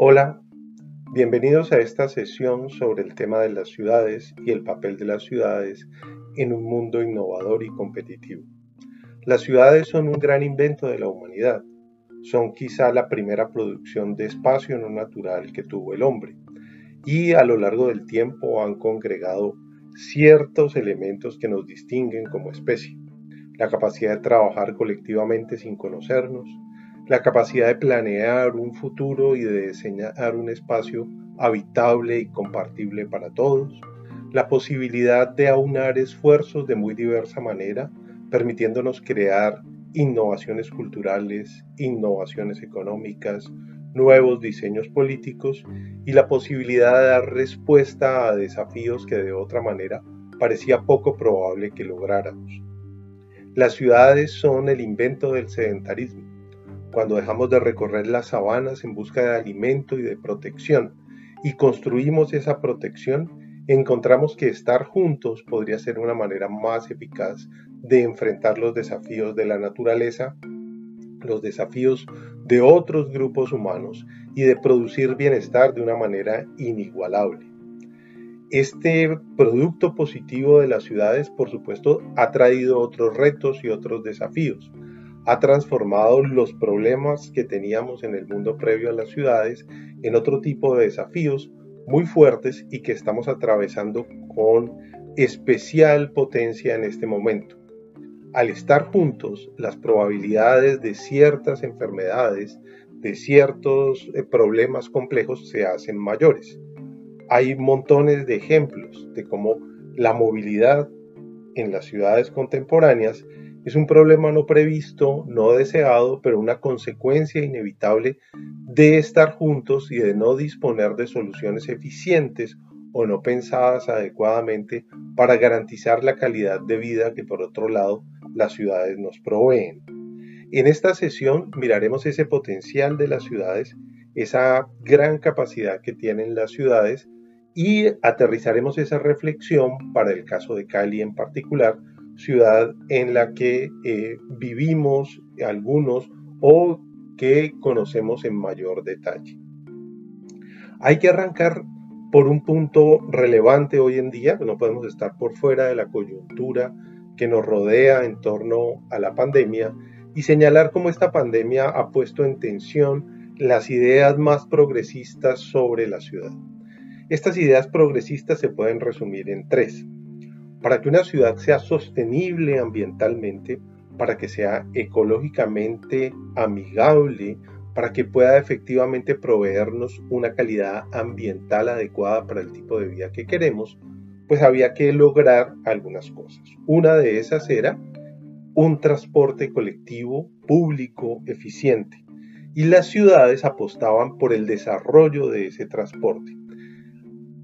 Hola, bienvenidos a esta sesión sobre el tema de las ciudades y el papel de las ciudades en un mundo innovador y competitivo. Las ciudades son un gran invento de la humanidad. Son quizá la primera producción de espacio no natural que tuvo el hombre y a lo largo del tiempo han congregado ciertos elementos que nos distinguen como especie. La capacidad de trabajar colectivamente sin conocernos, la capacidad de planear un futuro y de diseñar un espacio habitable y compartible para todos, la posibilidad de aunar esfuerzos de muy diversa manera, permitiéndonos crear innovaciones culturales, innovaciones económicas, nuevos diseños políticos y la posibilidad de dar respuesta a desafíos que de otra manera parecía poco probable que lográramos. Las ciudades son el invento del sedentarismo cuando dejamos de recorrer las sabanas en busca de alimento y de protección y construimos esa protección, encontramos que estar juntos podría ser una manera más eficaz de enfrentar los desafíos de la naturaleza, los desafíos de otros grupos humanos y de producir bienestar de una manera inigualable. Este producto positivo de las ciudades, por supuesto, ha traído otros retos y otros desafíos ha transformado los problemas que teníamos en el mundo previo a las ciudades en otro tipo de desafíos muy fuertes y que estamos atravesando con especial potencia en este momento. Al estar juntos, las probabilidades de ciertas enfermedades, de ciertos eh, problemas complejos se hacen mayores. Hay montones de ejemplos de cómo la movilidad en las ciudades contemporáneas es un problema no previsto, no deseado, pero una consecuencia inevitable de estar juntos y de no disponer de soluciones eficientes o no pensadas adecuadamente para garantizar la calidad de vida que por otro lado las ciudades nos proveen. En esta sesión miraremos ese potencial de las ciudades, esa gran capacidad que tienen las ciudades y aterrizaremos esa reflexión para el caso de Cali en particular, ciudad en la que eh, vivimos algunos o que conocemos en mayor detalle. Hay que arrancar por un punto relevante hoy en día, no podemos estar por fuera de la coyuntura que nos rodea en torno a la pandemia y señalar cómo esta pandemia ha puesto en tensión las ideas más progresistas sobre la ciudad. Estas ideas progresistas se pueden resumir en tres. Para que una ciudad sea sostenible ambientalmente, para que sea ecológicamente amigable, para que pueda efectivamente proveernos una calidad ambiental adecuada para el tipo de vida que queremos, pues había que lograr algunas cosas. Una de esas era un transporte colectivo público eficiente y las ciudades apostaban por el desarrollo de ese transporte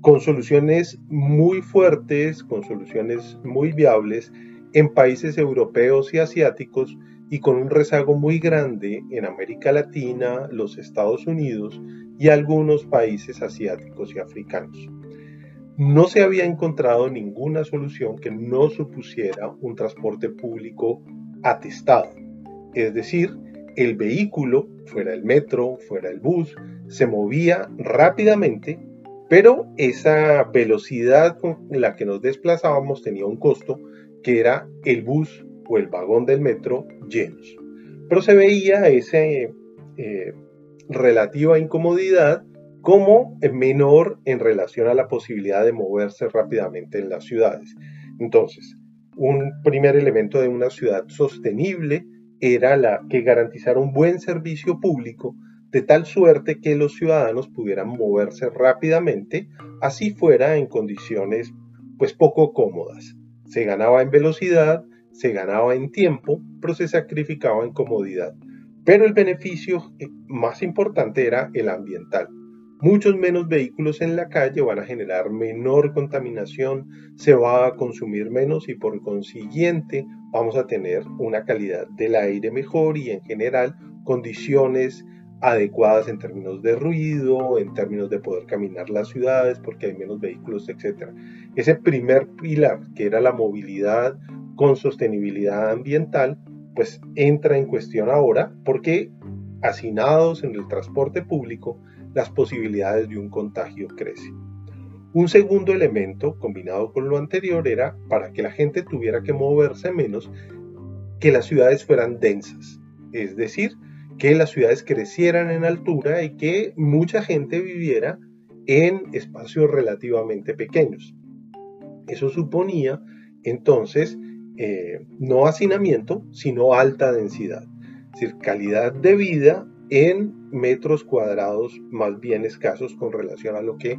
con soluciones muy fuertes, con soluciones muy viables en países europeos y asiáticos y con un rezago muy grande en América Latina, los Estados Unidos y algunos países asiáticos y africanos. No se había encontrado ninguna solución que no supusiera un transporte público atestado, es decir, el vehículo, fuera el metro, fuera el bus, se movía rápidamente pero esa velocidad con la que nos desplazábamos tenía un costo que era el bus o el vagón del metro llenos. Pero se veía esa eh, relativa incomodidad como menor en relación a la posibilidad de moverse rápidamente en las ciudades. Entonces, un primer elemento de una ciudad sostenible era la que garantizara un buen servicio público de tal suerte que los ciudadanos pudieran moverse rápidamente, así fuera en condiciones pues poco cómodas. Se ganaba en velocidad, se ganaba en tiempo, pero se sacrificaba en comodidad. Pero el beneficio eh, más importante era el ambiental. Muchos menos vehículos en la calle van a generar menor contaminación, se va a consumir menos y por consiguiente vamos a tener una calidad del aire mejor y en general condiciones adecuadas en términos de ruido, en términos de poder caminar las ciudades porque hay menos vehículos, etc. Ese primer pilar, que era la movilidad con sostenibilidad ambiental, pues entra en cuestión ahora porque hacinados en el transporte público, las posibilidades de un contagio crecen. Un segundo elemento, combinado con lo anterior, era para que la gente tuviera que moverse menos, que las ciudades fueran densas, es decir, que las ciudades crecieran en altura y que mucha gente viviera en espacios relativamente pequeños. Eso suponía entonces eh, no hacinamiento, sino alta densidad, es decir, calidad de vida en metros cuadrados más bien escasos con relación a lo que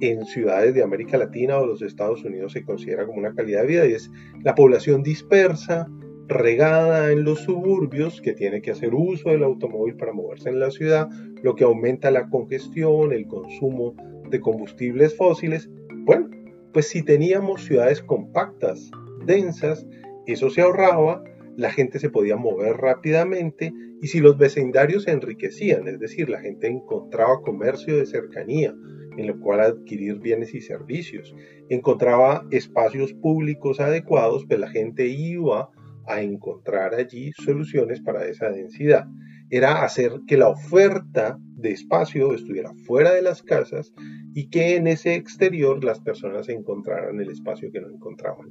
en ciudades de América Latina o los Estados Unidos se considera como una calidad de vida y es la población dispersa, regada en los suburbios, que tiene que hacer uso del automóvil para moverse en la ciudad, lo que aumenta la congestión, el consumo de combustibles fósiles. Bueno, pues si teníamos ciudades compactas, densas, eso se ahorraba, la gente se podía mover rápidamente y si los vecindarios se enriquecían, es decir, la gente encontraba comercio de cercanía en lo cual adquirir bienes y servicios, encontraba espacios públicos adecuados, pues la gente iba a encontrar allí soluciones para esa densidad. Era hacer que la oferta de espacio estuviera fuera de las casas y que en ese exterior las personas encontraran el espacio que no encontraban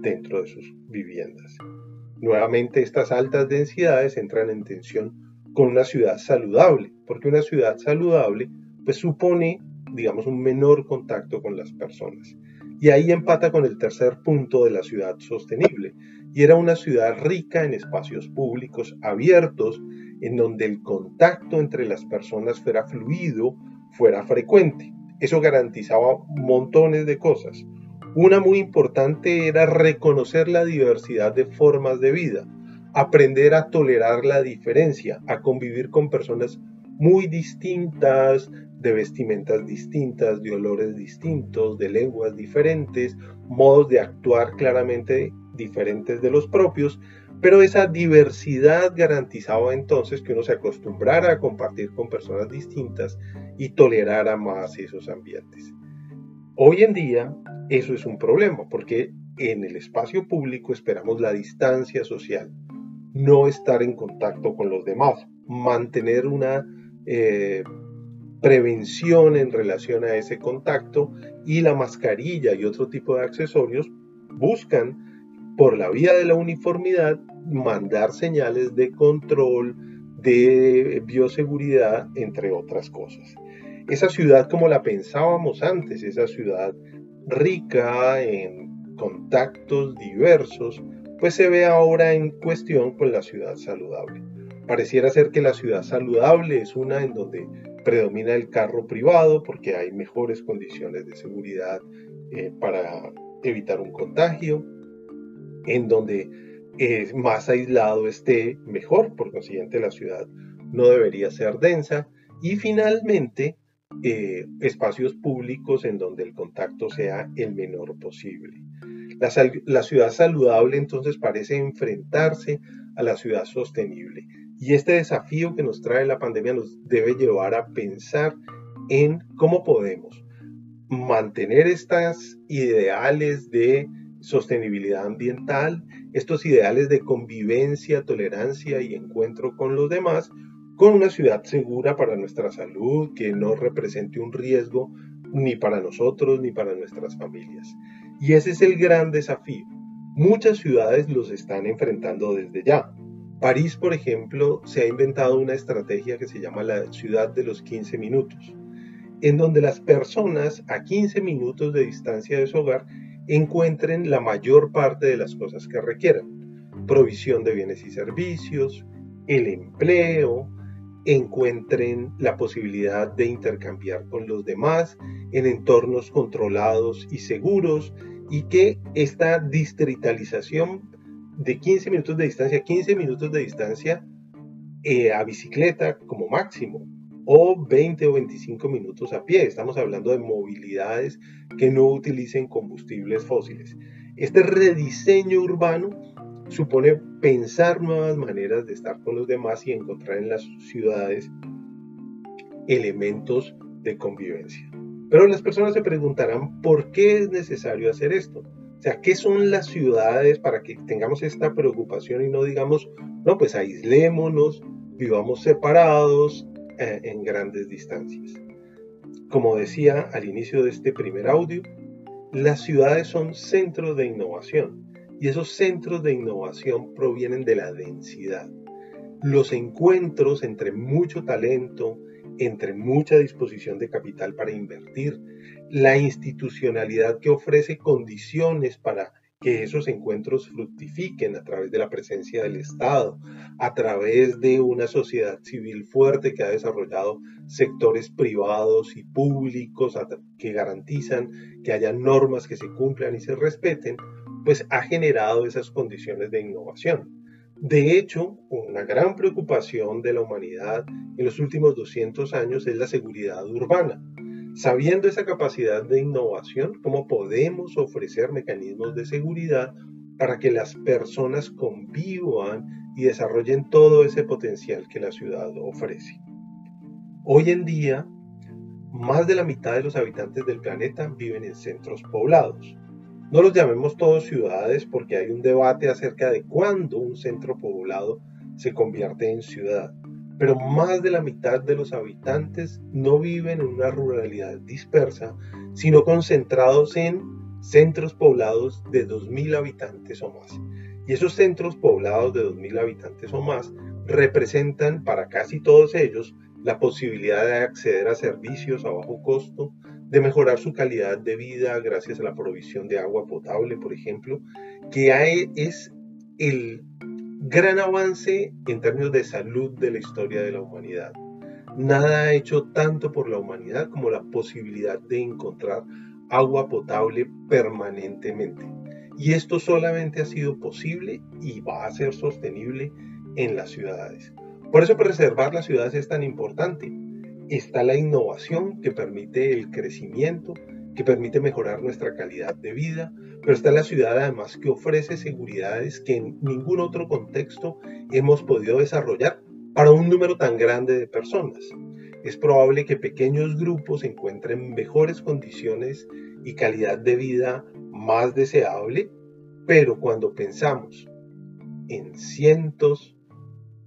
dentro de sus viviendas. Nuevamente estas altas densidades entran en tensión con una ciudad saludable, porque una ciudad saludable pues supone, digamos, un menor contacto con las personas. Y ahí empata con el tercer punto de la ciudad sostenible, y era una ciudad rica en espacios públicos abiertos, en donde el contacto entre las personas fuera fluido, fuera frecuente. Eso garantizaba montones de cosas. Una muy importante era reconocer la diversidad de formas de vida, aprender a tolerar la diferencia, a convivir con personas muy distintas, de vestimentas distintas, de olores distintos, de lenguas diferentes, modos de actuar claramente diferentes de los propios, pero esa diversidad garantizaba entonces que uno se acostumbrara a compartir con personas distintas y tolerara más esos ambientes. Hoy en día eso es un problema porque en el espacio público esperamos la distancia social, no estar en contacto con los demás, mantener una eh, prevención en relación a ese contacto y la mascarilla y otro tipo de accesorios buscan por la vía de la uniformidad mandar señales de control, de bioseguridad, entre otras cosas esa ciudad como la pensábamos antes, esa ciudad rica en contactos diversos, pues se ve ahora en cuestión con la ciudad saludable. Pareciera ser que la ciudad saludable es una en donde predomina el carro privado porque hay mejores condiciones de seguridad eh, para evitar un contagio, en donde más aislado esté mejor, por consiguiente la ciudad no debería ser densa y finalmente eh, espacios públicos en donde el contacto sea el menor posible. La, la, ciudad saludable entonces parece enfrentarse a la ciudad sostenible y este desafío que nos trae la pandemia nos debe llevar a pensar en cómo podemos mantener estas ideales de sostenibilidad ambiental, estos ideales de convivencia, tolerancia y encuentro con los demás, con una ciudad segura para nuestra salud, que no represente un riesgo ni para nosotros ni para nuestras familias. Y ese es el gran desafío. Muchas ciudades los están enfrentando desde ya. París, por ejemplo, se ha inventado una estrategia que se llama la ciudad de los 15 minutos, en donde las personas a 15 minutos de distancia de su hogar encuentren la mayor parte de las cosas que requieran. Provisión de bienes y servicios, el empleo, encuentren la posibilidad de intercambiar con los demás en entornos controlados y seguros y que esta distritalización de 15 minutos de distancia, 15 minutos de distancia eh, a bicicleta como máximo o 20 o 25 minutos a pie. Estamos hablando de movilidades que no utilicen combustibles fósiles. Este rediseño urbano supone pensar nuevas maneras de estar con los demás y encontrar en las ciudades elementos de convivencia. Pero las personas se preguntarán por qué es necesario hacer esto. sea, ¿qué son las ciudades para que tengamos esta preocupación y no digamos, no, pues aislémonos, vivamos separados eh, en grandes distancias? Como decía al inicio de este primer audio, las ciudades son centros de innovación y esos centros de innovación provienen de la densidad. Los encuentros entre mucho talento, entre mucha disposición de capital para invertir, la institucionalidad que ofrece condiciones para que esos encuentros fructifiquen a través de la presencia del Estado, a través de una sociedad civil fuerte que ha desarrollado sectores privados y públicos que garantizan que haya normas que se cumplan y se respeten, pues ha generado esas condiciones de innovación. De hecho, una gran preocupación de la humanidad en los últimos 200 años es la seguridad urbana. Sabiendo esa capacidad de innovación, ¿cómo podemos ofrecer mecanismos de seguridad para que las personas convivan y desarrollen todo ese potencial que la ciudad ofrece? Hoy en día, más de la mitad de los habitantes del planeta viven en centros poblados. No los llamemos todos ciudades porque hay un debate acerca de cuándo un centro poblado se convierte en ciudad. Pero más de la mitad de los habitantes no viven en una ruralidad dispersa, sino concentrados en centros poblados de 2.000 habitantes o más. Y esos centros poblados de 2.000 habitantes o más representan para casi todos ellos la posibilidad de acceder a servicios a bajo costo, de mejorar su calidad de vida gracias a la provisión de agua potable, por ejemplo, que es el gran avance en términos de salud de la historia de la humanidad. Nada ha hecho tanto por la humanidad como la posibilidad de encontrar agua potable permanentemente. Y esto solamente ha sido posible y va a ser sostenible en las ciudades. Por eso preservar las ciudades es tan importante está la innovación que permite el crecimiento, que permite mejorar nuestra calidad de vida, pero está la ciudad además que ofrece seguridades que en ningún otro contexto hemos podido desarrollar para un número tan grande de personas. Es probable que pequeños grupos encuentren mejores condiciones y calidad de vida más deseable, pero cuando pensamos en cientos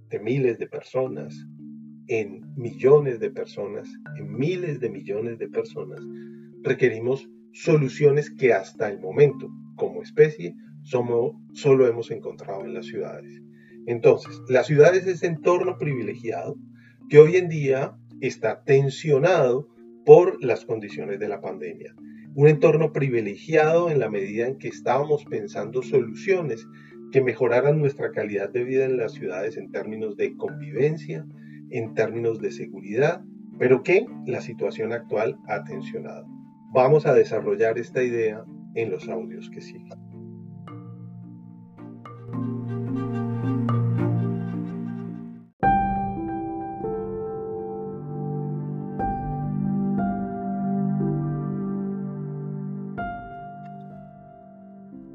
de miles de personas, en millones de personas, en miles de millones de personas, requerimos soluciones que hasta el momento, como especie, somos, solo hemos encontrado en las ciudades. Entonces, la ciudad es ese entorno privilegiado que hoy en día está tensionado por las condiciones de la pandemia. Un entorno privilegiado en la medida en que estábamos pensando soluciones que mejoraran nuestra calidad de vida en las ciudades en términos de convivencia, en términos de seguridad, pero que la situación actual ha tensionado. Vamos a desarrollar esta idea en los audios que siguen.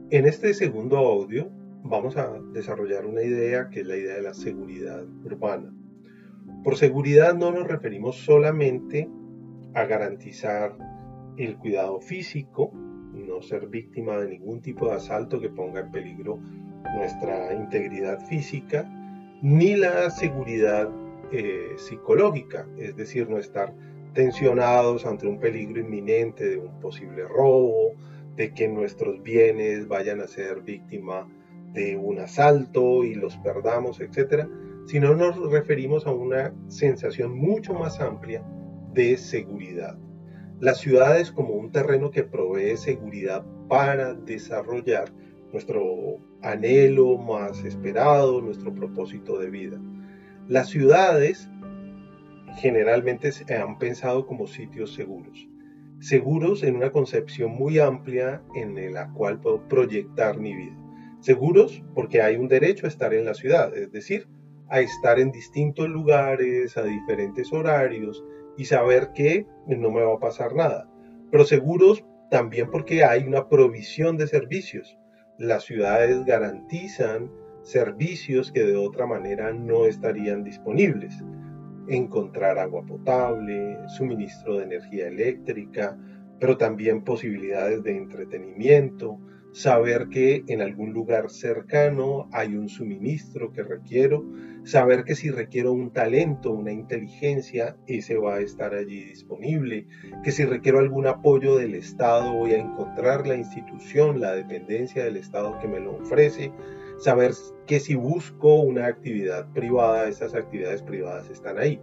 En este segundo audio vamos a desarrollar una idea que es la idea de la seguridad urbana. Por seguridad no nos referimos solamente a garantizar el cuidado físico, no ser víctima de ningún tipo de asalto que ponga en peligro nuestra integridad física, ni la seguridad eh, psicológica, es decir, no estar tensionados ante un peligro inminente de un posible robo, de que nuestros bienes vayan a ser víctima de un asalto y los perdamos, etc., sino nos referimos a una sensación mucho más amplia de seguridad. Las ciudades como un terreno que provee seguridad para desarrollar nuestro anhelo más esperado, nuestro propósito de vida. Las ciudades generalmente se han pensado como sitios seguros. Seguros en una concepción muy amplia en la cual puedo proyectar mi vida. Seguros porque hay un derecho a estar en la ciudad, es decir, a estar en distintos lugares, a diferentes horarios y saber que no me va a pasar nada. Pero seguros también porque hay una provisión de servicios. Las ciudades garantizan servicios que de otra manera no estarían disponibles. Encontrar agua potable, suministro de energía eléctrica, pero también posibilidades de entretenimiento, saber que en algún lugar cercano hay un suministro que requiero, saber que si requiero un talento, una inteligencia, ese va a estar allí disponible, que si requiero algún apoyo del Estado voy a encontrar la institución, la dependencia del Estado que me lo ofrece, saber que si busco una actividad privada, esas actividades privadas están ahí.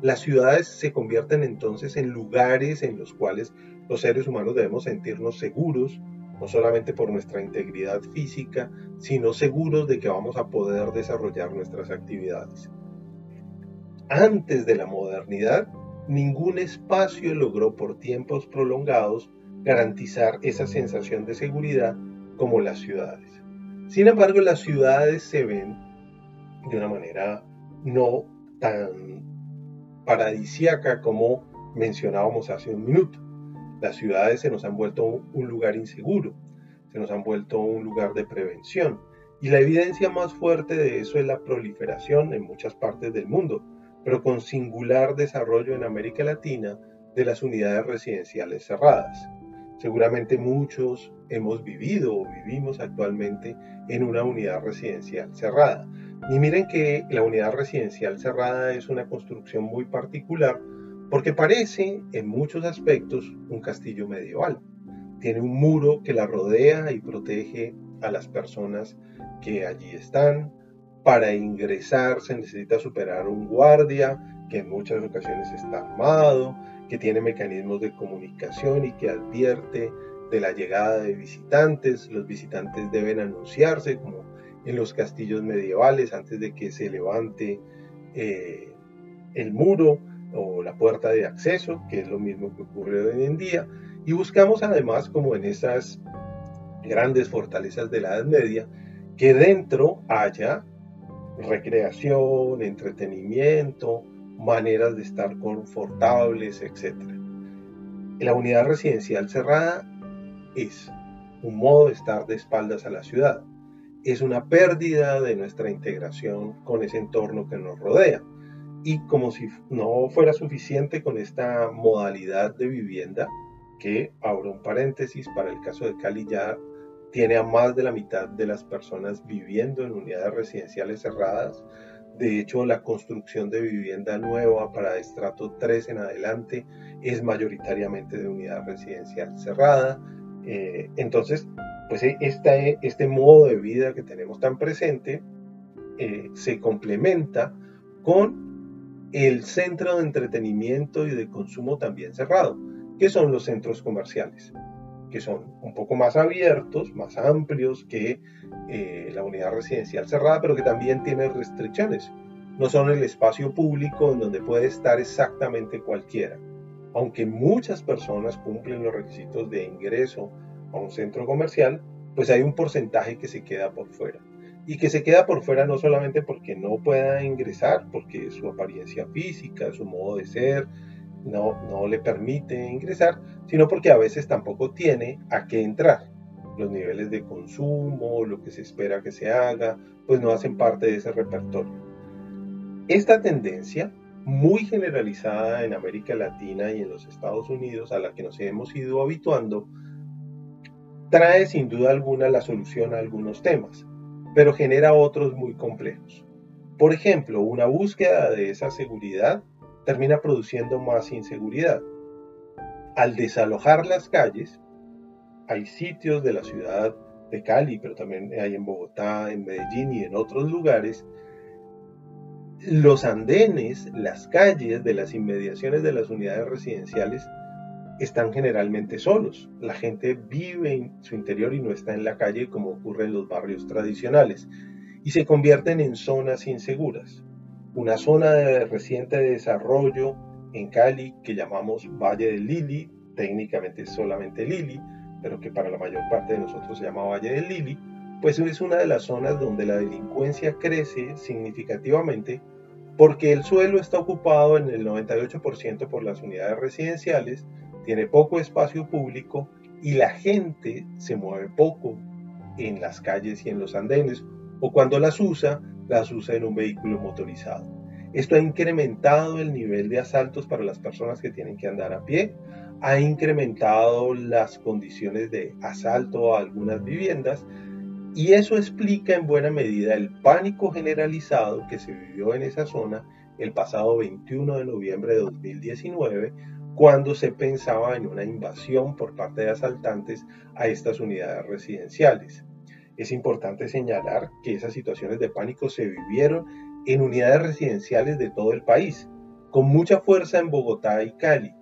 Las ciudades se convierten entonces en lugares en los cuales los seres humanos debemos sentirnos seguros, no solamente por nuestra integridad física, sino seguros de que vamos a poder desarrollar nuestras actividades. Antes de la modernidad, ningún espacio logró por tiempos prolongados garantizar esa sensación de seguridad como las ciudades. Sin embargo, las ciudades se ven de una manera no tan paradisiaca como mencionábamos hace un minuto. Las ciudades se nos han vuelto un lugar inseguro, se nos han vuelto un lugar de prevención. Y la evidencia más fuerte de eso es la proliferación en muchas partes del mundo, pero con singular desarrollo en América Latina de las unidades residenciales cerradas. Seguramente muchos hemos vivido o vivimos actualmente en una unidad residencial cerrada. Y miren que la unidad residencial cerrada es una construcción muy particular porque parece en muchos aspectos un castillo medieval. Tiene un muro que la rodea y protege a las personas que allí están. Para ingresar se necesita superar un guardia que en muchas ocasiones está armado, que tiene mecanismos de comunicación y que advierte de la llegada de visitantes. Los visitantes deben anunciarse como en los castillos medievales antes de que se levante eh, el muro o la puerta de acceso, que es lo mismo que ocurre hoy en día, y buscamos además, como en esas grandes fortalezas de la Edad Media, que dentro haya recreación, entretenimiento, maneras de estar confortables, etc. La unidad residencial cerrada es un modo de estar de espaldas a la ciudad. Es una pérdida de nuestra integración con ese entorno que nos rodea. Y como si no fuera suficiente con esta modalidad de vivienda, que abro un paréntesis, para el caso de Cali ya tiene a más de la mitad de las personas viviendo en unidades residenciales cerradas. De hecho, la construcción de vivienda nueva para estrato 3 en adelante es mayoritariamente de unidad residencial cerrada. Eh, entonces, pues este, este modo de vida que tenemos tan presente eh, se complementa con el centro de entretenimiento y de consumo también cerrado, que son los centros comerciales, que son un poco más abiertos, más amplios que eh, la unidad residencial cerrada, pero que también tienen restricciones. No son el espacio público en donde puede estar exactamente cualquiera. Aunque muchas personas cumplen los requisitos de ingreso a un centro comercial, pues hay un porcentaje que se queda por fuera y que se queda por fuera no solamente porque no pueda ingresar, porque su apariencia física, su modo de ser, no, no le permite ingresar, sino porque a veces tampoco tiene a qué entrar. Los niveles de consumo, lo que se espera que se haga, pues no hacen parte de ese repertorio. Esta tendencia, muy generalizada en América Latina y en los Estados Unidos, a la que nos hemos ido habituando, trae sin duda alguna la solución a algunos temas pero genera otros muy complejos. Por ejemplo, una búsqueda de esa seguridad termina produciendo más inseguridad. Al desalojar las calles, hay sitios de la ciudad de Cali, pero también hay en Bogotá, en Medellín y en otros lugares, los andenes, las calles de las inmediaciones de las unidades residenciales están generalmente solos. La gente vive en su interior y no está en la calle como ocurre en los barrios tradicionales y se convierten en zonas inseguras. Una zona de reciente desarrollo en Cali que llamamos Valle del Lili, técnicamente solamente Lili, pero que para la mayor parte de nosotros se llama Valle del Lili, pues es una de las zonas donde la delincuencia crece significativamente porque el suelo está ocupado en el 98% por las unidades residenciales tiene poco espacio público y la gente se mueve poco en las calles y en los andenes o cuando las usa, las usa en un vehículo motorizado. Esto ha incrementado el nivel de asaltos para las personas que tienen que andar a pie, ha incrementado las condiciones de asalto a algunas viviendas y eso explica en buena medida el pánico generalizado que se vivió en esa zona el pasado 21 de noviembre de 2019, cuando se pensaba en una invasión por parte de asaltantes a estas unidades residenciales. Es importante señalar que esas situaciones de pánico se vivieron en unidades residenciales de todo el país, con mucha fuerza en Bogotá y Cali,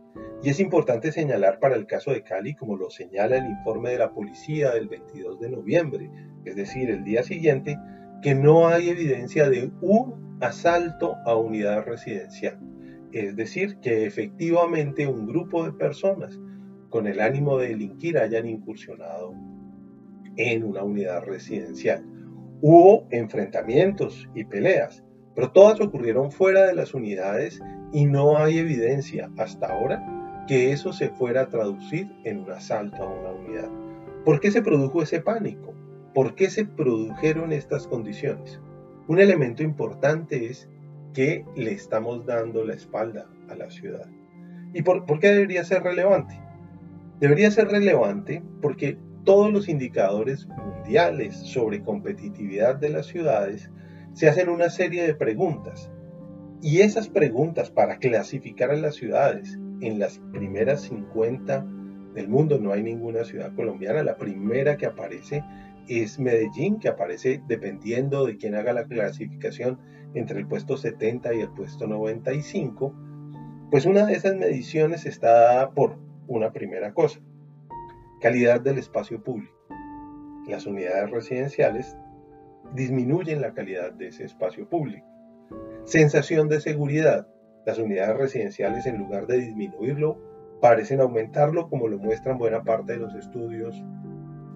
y es importante señalar para el caso de Cali, como lo señala el informe de la policía del 22 de noviembre, es decir, el día siguiente, que no hay evidencia de un asalto a unidad residencial. Es decir, que efectivamente un grupo de personas con el ánimo de delinquir hayan incursionado en una unidad residencial. Hubo enfrentamientos y peleas, pero todas ocurrieron fuera de las unidades y no hay evidencia hasta ahora que eso se fuera a traducir en un asalto a una unidad. ¿Por qué se produjo ese pánico? ¿Por qué se produjeron estas condiciones? Un elemento importante es que le estamos dando la espalda a la ciudad. ¿Y por, por, qué debería ser relevante? Debería ser relevante porque todos los indicadores mundiales sobre competitividad de las ciudades se hacen una serie de preguntas. Y esas preguntas para clasificar a las ciudades en las primeras 50 del mundo, no hay ninguna ciudad colombiana. La primera que aparece es Medellín, que aparece dependiendo de quién haga la clasificación entre el puesto 70 y el puesto 95. Pues una de esas mediciones está dada por una primera cosa, calidad del espacio público. Las unidades residenciales disminuyen la calidad de ese espacio público. Sensación de seguridad. Las unidades residenciales, en lugar de disminuirlo, parecen aumentarlo, como lo muestran buena parte de los estudios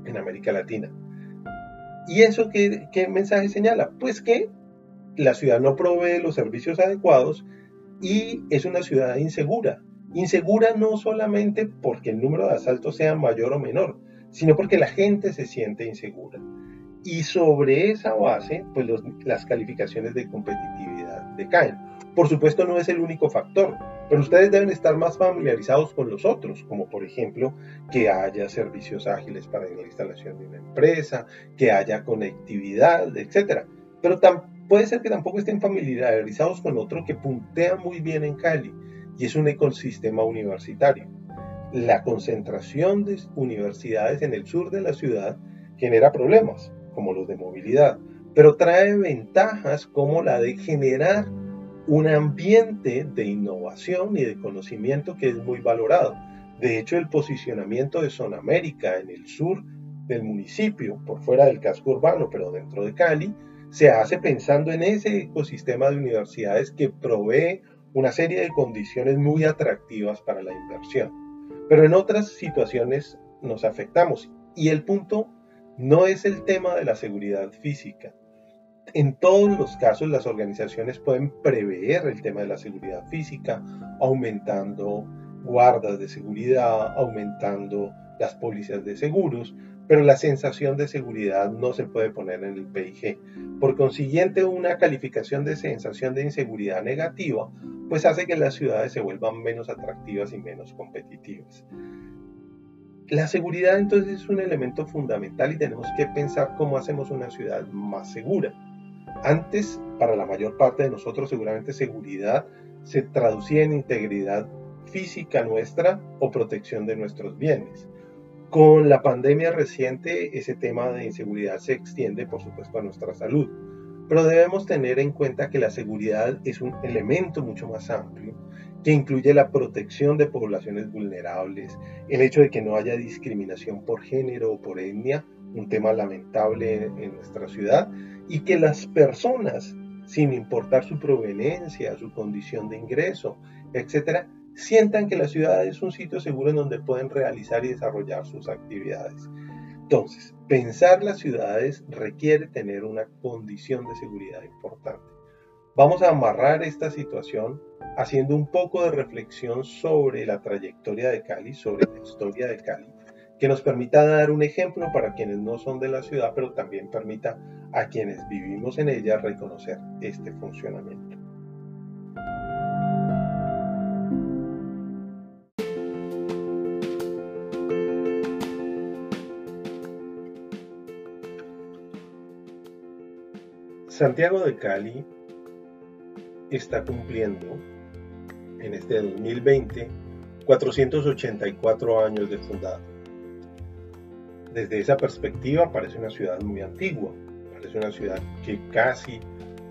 en América Latina. ¿Y eso qué, qué mensaje señala? Pues que la ciudad no provee los servicios adecuados y es una ciudad insegura. Insegura no solamente porque el número de asaltos sea mayor o menor, sino porque la gente se siente insegura. Y sobre esa base, pues las calificaciones de competitividad decaen. Por supuesto no es el único factor, pero ustedes deben estar más familiarizados con los otros, como por ejemplo que haya servicios ágiles para la instalación de una empresa, que haya conectividad, etc. Pero puede ser que tampoco estén familiarizados con otro que puntea muy bien en Cali, y es un ecosistema universitario. La concentración de universidades en el sur de la ciudad genera problemas, como los de movilidad, pero trae ventajas como la de generar un ambiente de innovación y de conocimiento que es muy valorado. De hecho, el posicionamiento de Zona América en el sur del municipio, por fuera del casco urbano, pero dentro de Cali, se hace pensando en ese ecosistema de universidades que provee una serie de condiciones muy atractivas para la inversión. Pero en otras situaciones nos afectamos. Y el punto no es el tema de la seguridad física, en todos los casos las organizaciones pueden prever el tema de la seguridad física, aumentando guardas de seguridad, aumentando las pólizas de seguros, pero la sensación de seguridad no se puede poner en el PIG. Por consiguiente, una calificación de sensación de inseguridad negativa, pues hace que las ciudades se vuelvan menos atractivas y menos competitivas. La seguridad entonces es un elemento fundamental y tenemos que pensar cómo hacemos una ciudad más segura. Antes, para la mayor parte de nosotros, seguramente seguridad se traducía en integridad física nuestra o protección de nuestros bienes. Con la pandemia reciente, ese tema de inseguridad se extiende, por supuesto, a nuestra salud. Pero debemos tener en cuenta que la seguridad es un elemento mucho más amplio que incluye la protección de poblaciones vulnerables, el hecho de que no haya discriminación por género o por etnia, un tema lamentable en nuestra ciudad, y que las personas, sin importar su proveniencia, su condición de ingreso, etcétera, sientan que la ciudad es un sitio seguro en donde pueden realizar y desarrollar sus actividades. Entonces, pensar las ciudades requiere tener una condición de seguridad importante. Vamos a amarrar esta situación haciendo un poco de reflexión sobre la trayectoria de Cali, sobre la historia de Cali que nos permita dar un ejemplo para quienes no son de la ciudad, pero también permita a quienes vivimos en ella reconocer este funcionamiento. Santiago de Cali está cumpliendo en este 2020 484 años de fundado. Desde esa perspectiva parece una ciudad muy antigua, parece una ciudad que casi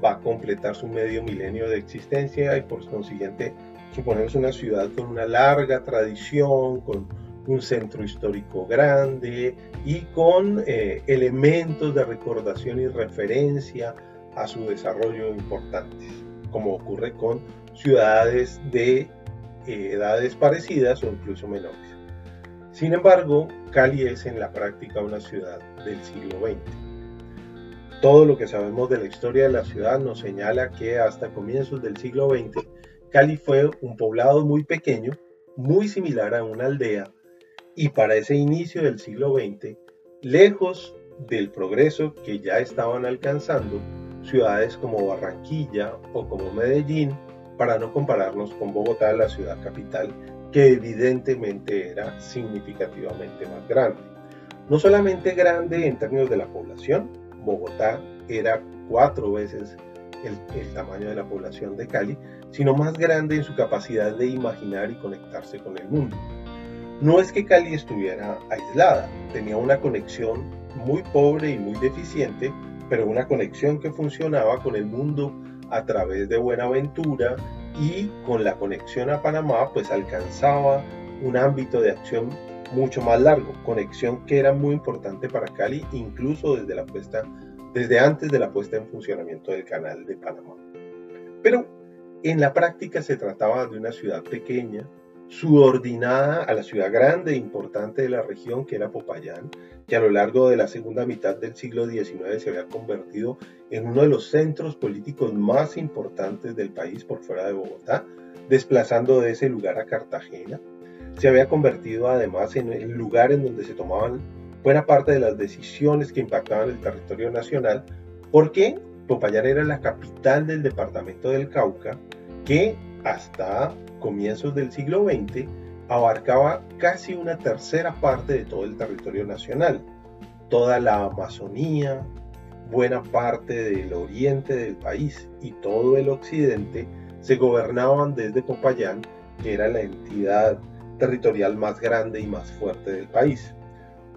va a completar su medio milenio de existencia y por consiguiente suponemos una ciudad con una larga tradición, con un centro histórico grande y con eh, elementos de recordación y referencia a su desarrollo importantes, como ocurre con ciudades de eh, edades parecidas o incluso menores. Sin embargo, Cali es en la práctica una ciudad del siglo XX. Todo lo que sabemos de la historia de la ciudad nos señala que hasta comienzos del siglo XX, Cali fue un poblado muy pequeño, muy similar a una aldea, y para ese inicio del siglo XX, lejos del progreso que ya estaban alcanzando ciudades como Barranquilla o como Medellín, para no compararnos con Bogotá, la ciudad capital, que evidentemente era significativamente más grande. No solamente grande en términos de la población, Bogotá era cuatro veces el, el, tamaño de la población de Cali, sino más grande en su capacidad de imaginar y conectarse con el mundo. No es que Cali estuviera aislada, tenía una conexión muy pobre y muy deficiente, pero una conexión que funcionaba con el mundo a través de Buenaventura y con la conexión a Panamá pues alcanzaba un ámbito de acción mucho más largo, conexión que era muy importante para Cali incluso desde la puesta desde antes de la puesta en funcionamiento del canal de Panamá. Pero en la práctica se trataba de una ciudad pequeña, subordinada a la ciudad grande e importante de la región que era Popayán, que a lo largo de la segunda mitad del siglo XIX se había convertido en uno de los centros políticos más importantes del país por fuera de Bogotá, desplazando de ese lugar a Cartagena. Se había convertido además en el lugar en donde se tomaban buena parte de las decisiones que impactaban el territorio nacional, porque Popayán era la capital del departamento del Cauca, que hasta comienzos del siglo XX abarcaba casi una tercera parte de todo el territorio nacional, toda la Amazonía, buena parte del oriente del país y todo el occidente se gobernaban desde Popayán, que era la entidad territorial más grande y más fuerte del país.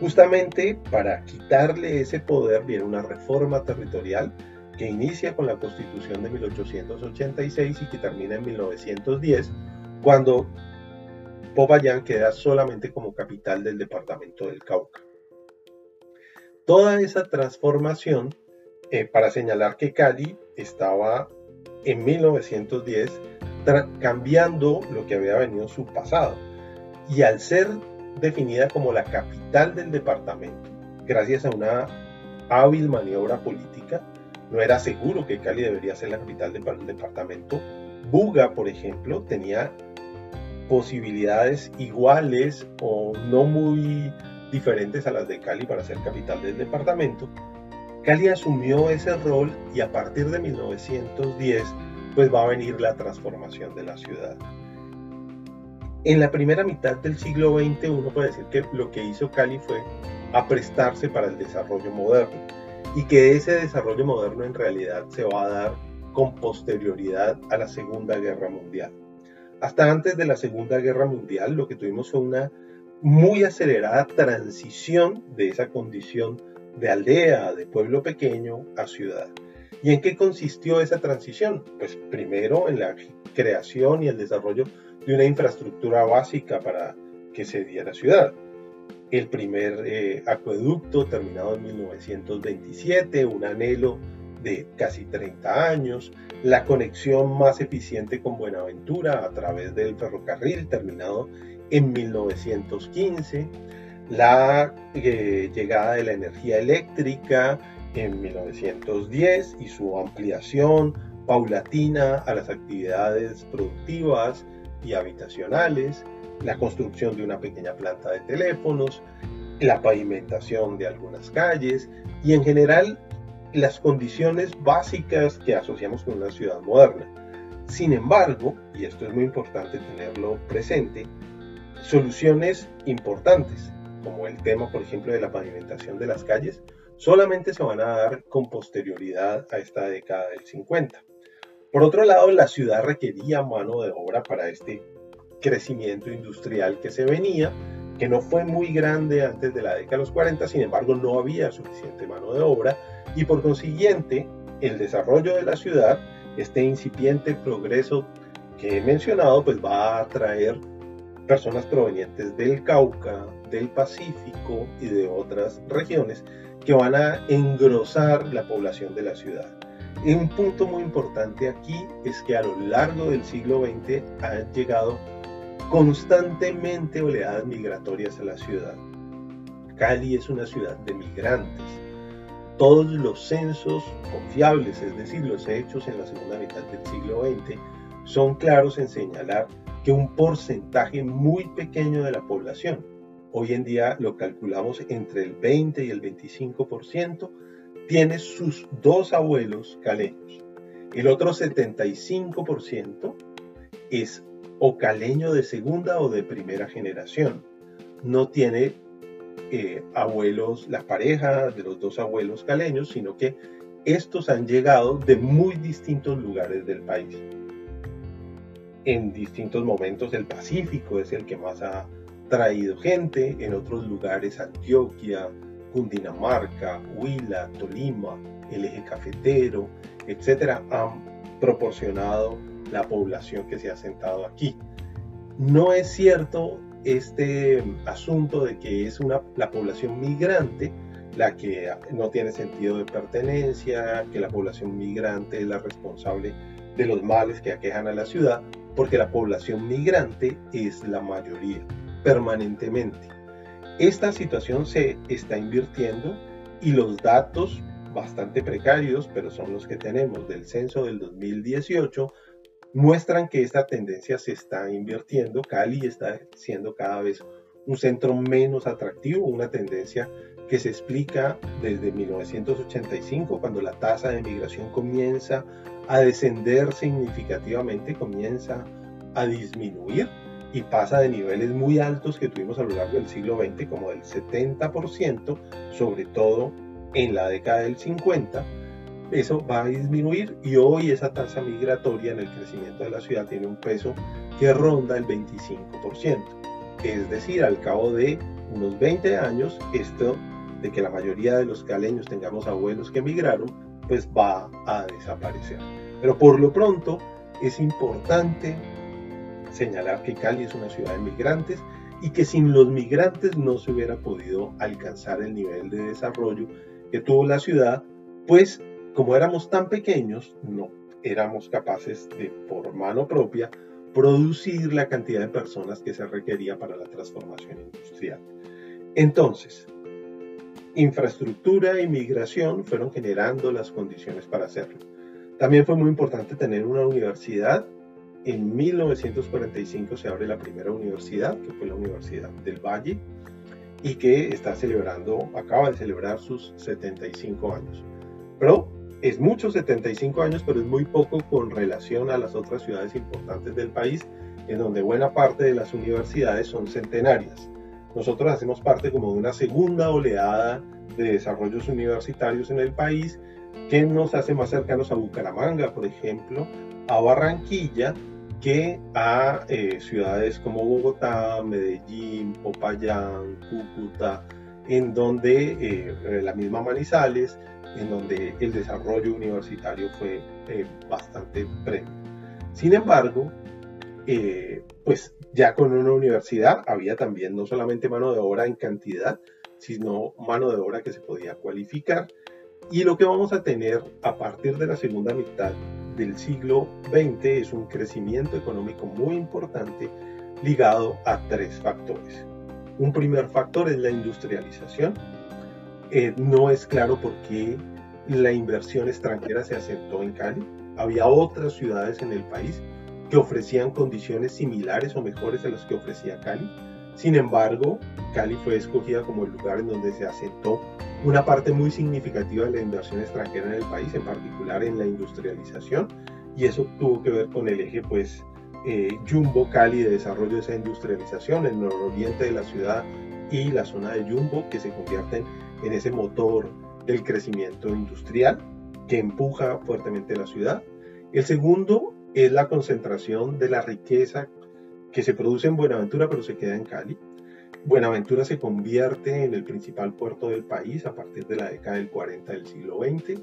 Justamente para quitarle ese poder viene una reforma territorial que inicia con la Constitución de 1886 y que termina en 1910, cuando Popayán queda solamente como capital del departamento del Cauca. Toda esa transformación, eh, para señalar que Cali estaba en 1910 cambiando lo que había venido en su pasado, y al ser definida como la capital del departamento, gracias a una hábil maniobra política, no era seguro que Cali debería ser la capital del departamento. Buga, por ejemplo, tenía posibilidades iguales o no muy diferentes a las de Cali para ser capital del departamento. Cali asumió ese rol y a partir de 1910 pues va a venir la transformación de la ciudad. En la primera mitad del siglo XX uno puede decir que lo que hizo Cali fue aprestarse para el desarrollo moderno y que ese desarrollo moderno en realidad se va a dar con posterioridad a la Segunda Guerra Mundial. Hasta antes de la Segunda Guerra Mundial lo que tuvimos fue una muy acelerada transición de esa condición de aldea, de pueblo pequeño a ciudad. ¿Y en qué consistió esa transición? Pues primero en la creación y el desarrollo de una infraestructura básica para que se diera ciudad. El primer eh, acueducto terminado en 1927, un anhelo de casi 30 años, la conexión más eficiente con Buenaventura a través del ferrocarril terminado en 1915, la eh, llegada de la energía eléctrica en 1910 y su ampliación paulatina a las actividades productivas y habitacionales, la construcción de una pequeña planta de teléfonos, la pavimentación de algunas calles y en general las condiciones básicas que asociamos con una ciudad moderna. Sin embargo, y esto es muy importante tenerlo presente, soluciones importantes, como el tema, por ejemplo, de la pavimentación de las calles, solamente se van a dar con posterioridad a esta década del 50. Por otro lado, la ciudad requería mano de obra para este crecimiento industrial que se venía, que no fue muy grande antes de la década de los 40, sin embargo no había suficiente mano de obra y por consiguiente el desarrollo de la ciudad, este incipiente progreso que he mencionado, pues va a atraer personas provenientes del Cauca, del Pacífico y de otras regiones que van a engrosar la población de la ciudad. Un punto muy importante aquí es que a lo largo del siglo XX han llegado constantemente oleadas migratorias a la ciudad. Cali es una ciudad de migrantes. Todos los censos confiables, es decir, los hechos en la segunda mitad del siglo XX, son claros en señalar que un porcentaje muy pequeño de la población, hoy en día lo calculamos entre el 20 y el 25%, tiene sus dos abuelos caleños. El otro 75% es o caleño de segunda o de primera generación. No tiene eh, abuelos, la pareja de los dos abuelos caleños, sino que estos han llegado de muy distintos lugares del país. En distintos momentos el Pacífico es el que más ha traído gente, en otros lugares Antioquia, Cundinamarca, Huila, Tolima, el eje cafetero, etcétera, han proporcionado la población que se ha sentado aquí. No es cierto este asunto de que es una, la población migrante la que no tiene sentido de pertenencia, que la población migrante es la responsable de los males que aquejan a la ciudad, porque la población migrante es la mayoría permanentemente. Esta situación se está invirtiendo y los datos bastante precarios, pero son los que tenemos del censo del 2018, muestran que esta tendencia se está invirtiendo. Cali está siendo cada vez un centro menos atractivo, una tendencia que se explica desde 1985, cuando la tasa de migración comienza a descender significativamente, comienza a disminuir y pasa de niveles muy altos que tuvimos a lo largo del siglo XX, como del 70%, sobre todo en la década del 50, eso va a disminuir y hoy esa tasa migratoria en el crecimiento de la ciudad tiene un peso que ronda el 25%. Es decir, al cabo de unos 20 años, esto de que la mayoría de los caleños tengamos abuelos que emigraron, pues va a desaparecer. Pero por lo pronto es importante señalar que Cali es una ciudad de migrantes y que sin los migrantes no se hubiera podido alcanzar el nivel de desarrollo que tuvo la ciudad, pues como éramos tan pequeños, no éramos capaces de, por mano propia, producir la cantidad de personas que se requería para la transformación industrial. Entonces, infraestructura y migración fueron generando las condiciones para hacerlo. También fue muy importante tener una universidad. En 1945 se abre la primera universidad, que fue la Universidad del Valle, y que está celebrando, acaba de celebrar sus 75 años. Pero es mucho 75 años, pero es muy poco con relación a las otras ciudades importantes del país, en donde buena parte de las universidades son centenarias. Nosotros hacemos parte como de una segunda oleada de desarrollos universitarios en el país que nos hace más cercanos a Bucaramanga, por ejemplo, a Barranquilla, que a eh, ciudades como Bogotá, Medellín, Popayán, Cúcuta, en donde eh, la misma Manizales, en donde el desarrollo universitario fue eh, bastante premio. Sin embargo, eh, pues ya con una universidad había también no solamente mano de obra en cantidad, sino mano de obra que se podía cualificar. Y lo que vamos a tener a partir de la segunda mitad del siglo XX es un crecimiento económico muy importante ligado a tres factores. Un primer factor es la industrialización, eh, no es claro por qué la inversión extranjera se asentó en Cali. Había otras ciudades en el país que ofrecían condiciones similares o mejores a las que ofrecía Cali. Sin embargo, Cali fue escogida como el lugar en donde se asentó una parte muy significativa de la inversión extranjera en el país, en particular en la industrialización, y eso tuvo que ver con el eje, pues, eh, Jumbo Cali de desarrollo de esa industrialización, el nororiente de la ciudad y la zona de Jumbo, que se convierten en ese motor el crecimiento industrial que empuja fuertemente la ciudad. El segundo es la concentración de la riqueza que se produce en Buenaventura pero se queda en Cali. Buenaventura se convierte en el principal puerto del país a partir de la década del 40 del siglo XX.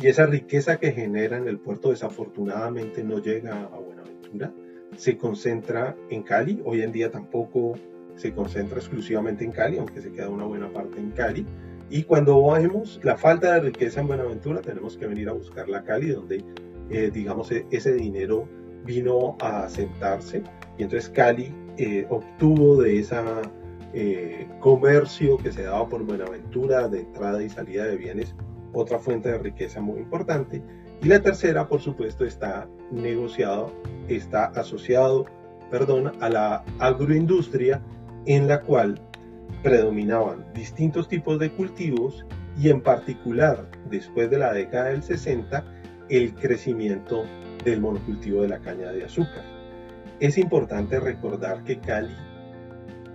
Y esa riqueza que genera en el puerto desafortunadamente no llega a Buenaventura, se concentra en Cali. Hoy en día tampoco se concentra exclusivamente en Cali, aunque se queda una buena parte en Cali. Y cuando vemos la falta de riqueza en Buenaventura, tenemos que venir a buscar la Cali, donde, eh, digamos, e-, ese dinero vino a asentarse. Y entonces Cali eh, obtuvo de ese eh, comercio que se daba por Buenaventura, de entrada y salida de bienes, otra fuente de riqueza muy importante. Y la tercera, por supuesto, está negociado, está asociado, perdón, a la agroindustria en la cual predominaban distintos tipos de cultivos y en particular después de la década del 60 el crecimiento del monocultivo de la caña de azúcar. Es importante recordar que Cali,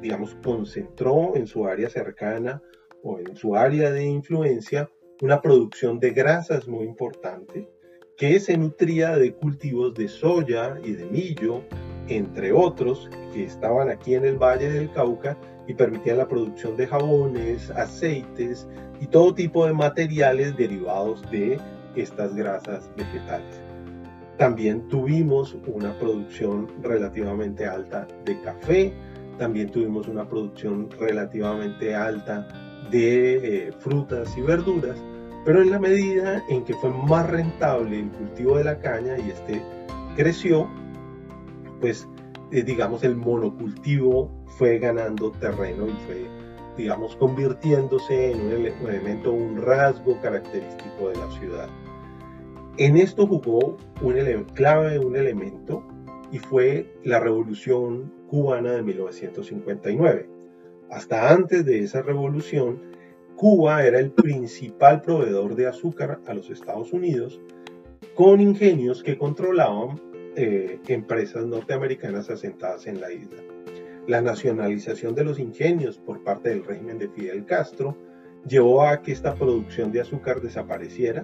digamos, concentró en su área cercana o en su área de influencia una producción de grasas muy importante que se nutría de cultivos de soya y de millo, entre otros, que estaban aquí en el Valle del Cauca y permitían la producción de jabones, aceites y todo tipo de materiales derivados de estas grasas vegetales. También tuvimos una producción relativamente alta de café, también tuvimos una producción relativamente alta de eh, frutas y verduras, pero en la medida en que fue más rentable el cultivo de la caña y este creció, pues eh, digamos el monocultivo fue ganando terreno y fue digamos convirtiéndose en un, elemento, un rasgo característico de la ciudad. En esto jugó un clave un elemento y fue la revolución cubana de 1959. Hasta antes de esa revolución, Cuba era el principal proveedor de azúcar a los Estados Unidos con ingenios que controlaban eh, empresas norteamericanas asentadas en la isla. La nacionalización de los ingenios por parte del régimen de Fidel Castro llevó a que esta producción de azúcar desapareciera.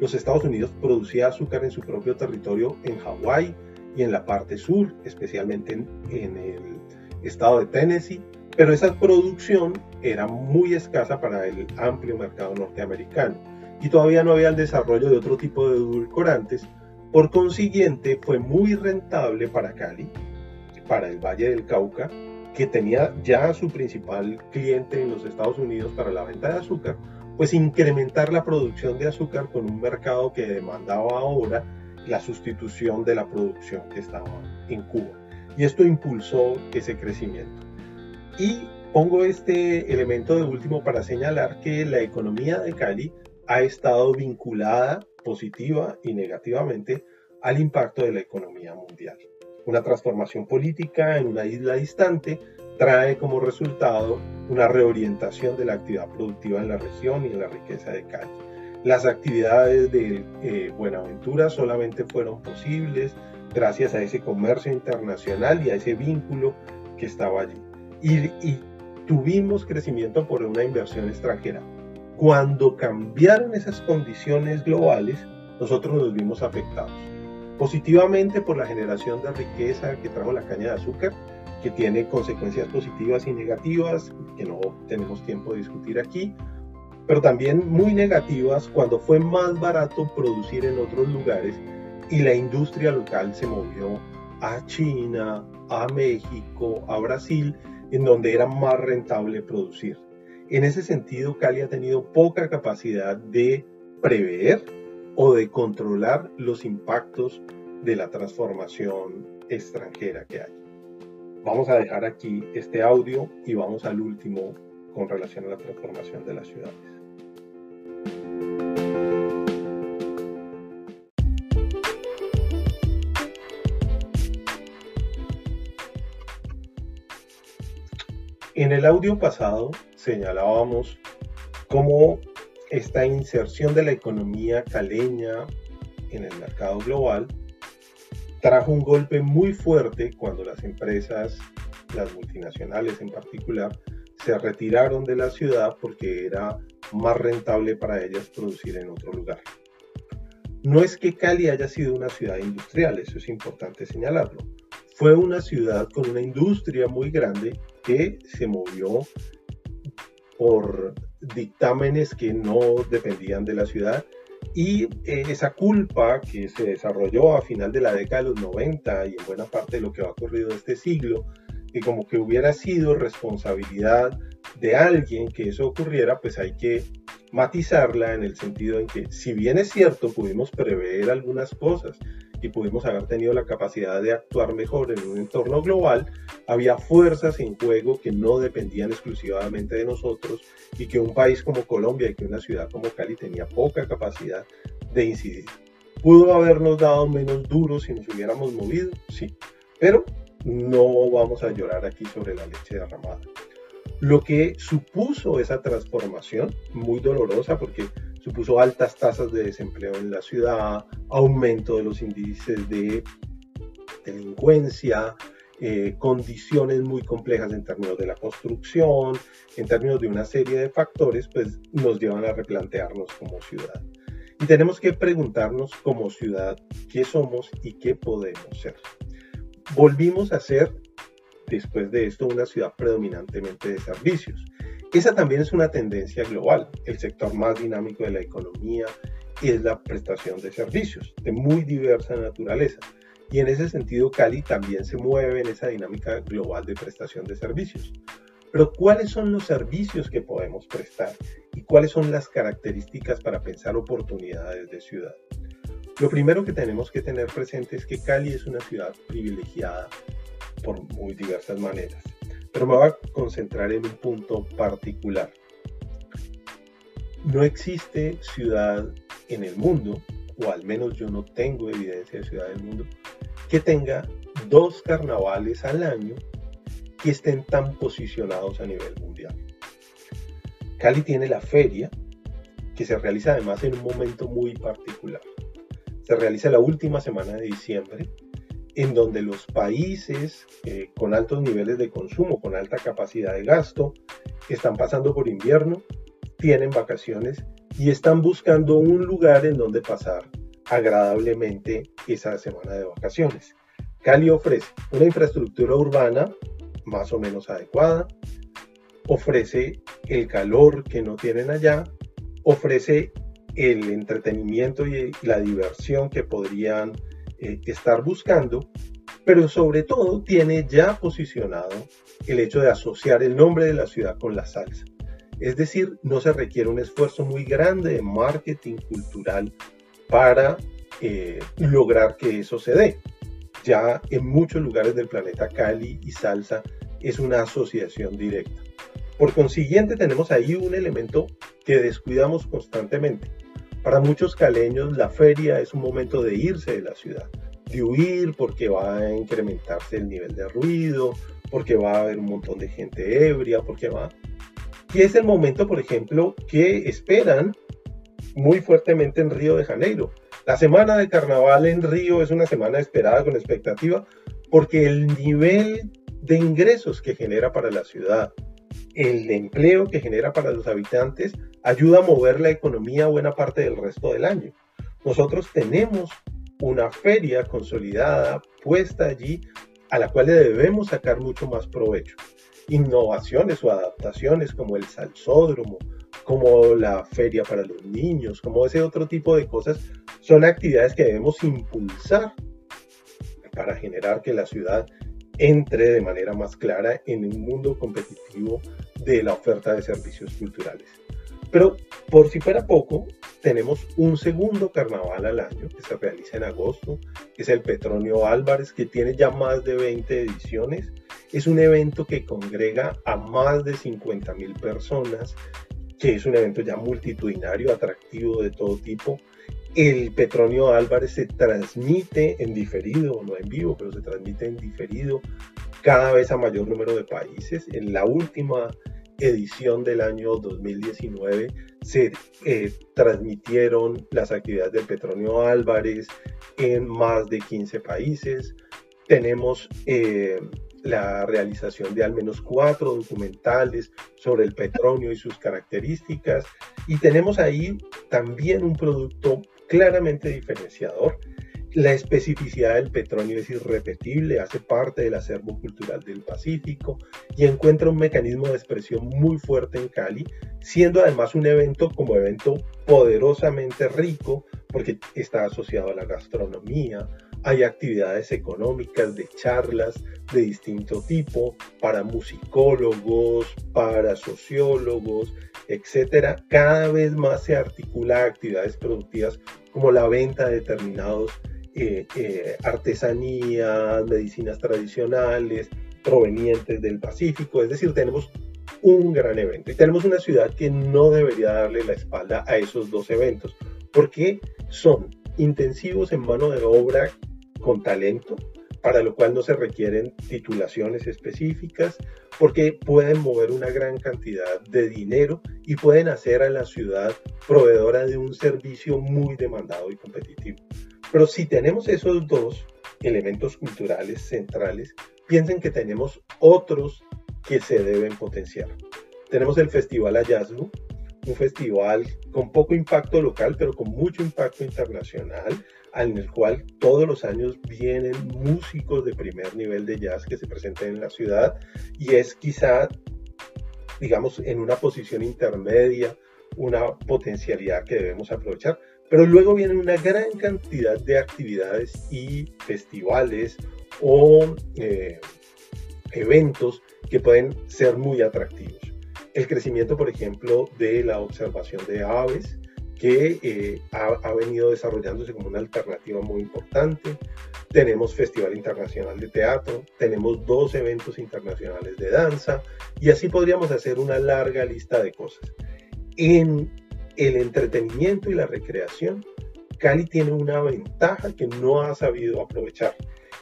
Los Estados Unidos producía azúcar en su propio territorio en Hawái y en la parte sur, especialmente en, en el estado de Tennessee, pero esa producción era muy escasa para el amplio mercado norteamericano y todavía no había el desarrollo de otro tipo de edulcorantes por consiguiente, fue muy rentable para Cali, para el Valle del Cauca, que tenía ya su principal cliente en los Estados Unidos para la venta de azúcar, pues incrementar la producción de azúcar con un mercado que demandaba ahora la sustitución de la producción que estaba en Cuba. Y esto impulsó ese crecimiento. Y pongo este elemento de último para señalar que la economía de Cali ha estado vinculada positiva y negativamente al impacto de la economía mundial. Una transformación política en una isla distante trae como resultado una reorientación de la actividad productiva en la región y en la riqueza de Cali. Las actividades de eh, Buenaventura solamente fueron posibles gracias a ese comercio internacional y a ese vínculo que estaba allí. y tuvimos crecimiento por una inversión extranjera. Cuando cambiaron esas condiciones globales, nosotros nos vimos afectados. Positivamente por la generación de riqueza que trajo la caña de azúcar, que tiene consecuencias positivas y negativas, que no tenemos tiempo de discutir aquí, pero también muy negativas cuando fue más barato producir en otros lugares y la industria local se movió a China, a México, a Brasil, en donde era más rentable producir. En ese sentido, Cali ha tenido poca capacidad de prever o de controlar los impactos de la transformación extranjera que hay. Vamos a dejar aquí este audio y vamos al último con relación a la transformación de las ciudades. En el audio pasado señalábamos cómo esta inserción de la economía caleña en el mercado global trajo un golpe muy fuerte cuando las empresas, las multinacionales en particular, se retiraron de la ciudad porque era más rentable para ellas producir en otro lugar. No es que Cali haya sido una ciudad industrial, eso es importante señalarlo. Fue una ciudad con una industria muy grande que se movió por dictámenes que no dependían de la ciudad y eh, esa culpa que se desarrolló a final de la década de los 90 y en buena parte de lo que ha ocurrido este siglo, que como que hubiera sido responsabilidad de alguien que eso ocurriera, pues hay que matizarla en el sentido en que si bien es cierto pudimos prever algunas cosas y pudimos haber tenido la capacidad de actuar mejor en un entorno global, había fuerzas en juego que no dependían exclusivamente de nosotros y que un país como Colombia y que una ciudad como Cali tenía poca capacidad de incidir. ¿Pudo habernos dado menos duro si nos hubiéramos movido? Sí, pero no vamos a llorar aquí sobre la leche derramada. Lo que supuso esa transformación, muy dolorosa porque supuso altas tasas de desempleo en la ciudad, aumento de los índices de delincuencia, eh, condiciones muy complejas en términos de la construcción, en términos de una serie de factores, pues nos llevan a replantearnos como ciudad. Y tenemos que preguntarnos como ciudad qué somos y qué podemos ser. Volvimos a ser después de esto una ciudad predominantemente de servicios. Esa también es una tendencia global. El sector más dinámico de la economía es la prestación de servicios de muy diversa naturaleza. Y en ese sentido, Cali también se mueve en esa dinámica global de prestación de servicios. Pero ¿cuáles son los servicios que podemos prestar? ¿Y cuáles son las características para pensar oportunidades de ciudad? Lo primero que tenemos que tener presente es que Cali es una ciudad privilegiada por muy diversas maneras. Pero me voy a concentrar en un punto particular. No existe ciudad en el mundo, o al menos yo no tengo evidencia de ciudad del mundo, que tenga dos carnavales al año que estén tan posicionados a nivel mundial. Cali tiene la feria, que se realiza además en un momento muy particular. Se realiza la última semana de diciembre en donde los países eh, con altos niveles de consumo, con alta capacidad de gasto, están pasando por invierno, tienen vacaciones y están buscando un lugar en donde pasar agradablemente esa semana de vacaciones. Cali ofrece una infraestructura urbana más o menos adecuada, ofrece el calor que no tienen allá, ofrece el entretenimiento y la diversión que podrían eh, estar buscando, pero sobre todo tiene ya posicionado el hecho de asociar el nombre de la ciudad con la salsa. Es decir, no se requiere un esfuerzo muy grande de marketing cultural para eh, lograr que eso se dé. Ya en muchos lugares del planeta Cali y salsa es una asociación directa. Por consiguiente, tenemos ahí un elemento que descuidamos constantemente para muchos caleños la feria es un momento de irse de la ciudad, de huir porque va a incrementarse el nivel de ruido, porque va a haber un montón de gente ebria, porque va... Y es el momento, por ejemplo, que esperan muy fuertemente en Río de Janeiro. La semana de carnaval en Río es una semana esperada con expectativa porque el nivel de ingresos que genera para la ciudad, el empleo que genera para los habitantes ayuda a mover la economía buena parte del resto del año. Nosotros tenemos una feria consolidada puesta allí a la cual le debemos sacar mucho más provecho. Innovaciones o adaptaciones como el salsódromo, como la feria para los niños, como ese otro tipo de cosas, son actividades que debemos impulsar para generar que la ciudad entre de manera más clara en un mundo competitivo de la oferta de servicios culturales. Pero por si fuera poco, tenemos un segundo carnaval al año que se realiza en agosto, que es el Petronio Álvarez, que tiene ya más de 20 ediciones. Es un evento que congrega a más de 50 mil personas, que es un evento ya multitudinario, atractivo de todo tipo. El Petronio Álvarez se transmite en diferido, no en vivo, pero se transmite en diferido cada vez a mayor número de países. En la última edición del año 2019 se eh, transmitieron las actividades del Petronio Álvarez en más de 15 países. Tenemos eh, la realización de al menos cuatro documentales sobre el petróleo y sus características. Y tenemos ahí también un producto claramente diferenciador. La especificidad del petróleo es irrepetible, hace parte del acervo cultural del Pacífico y encuentra un mecanismo de expresión muy fuerte en Cali, siendo además un evento como evento poderosamente rico porque está asociado a la gastronomía, hay actividades económicas de charlas de distinto tipo para musicólogos, para sociólogos, etcétera. Cada vez más se articula actividades productivas como la venta de determinados eh, eh, artesanías, medicinas tradicionales provenientes del Pacífico, es decir, tenemos un gran evento y tenemos una ciudad que no debería darle la espalda a esos dos eventos, porque son intensivos en mano de obra con talento, para lo cual no se requieren titulaciones específicas, porque pueden mover una gran cantidad de dinero y pueden hacer a la ciudad proveedora de un servicio muy demandado y competitivo. Pero si tenemos esos dos elementos culturales centrales, piensen que tenemos otros que se deben potenciar. Tenemos el Festival Hallazgo, un festival con poco impacto local, pero con mucho impacto internacional, en el cual todos los años vienen músicos de primer nivel de jazz que se presentan en la ciudad y es quizá, digamos, en una posición intermedia, una potencialidad que debemos aprovechar. Pero luego viene una gran cantidad de actividades y festivales o eh, eventos que pueden ser muy atractivos. El crecimiento, por ejemplo, de la observación de aves, que eh, ha, venido desarrollándose como una alternativa muy importante. Tenemos Festival Internacional de Teatro, tenemos dos eventos internacionales de danza y así podríamos hacer una larga lista de cosas. En el entretenimiento y la recreación, Cali tiene una ventaja que no ha sabido aprovechar.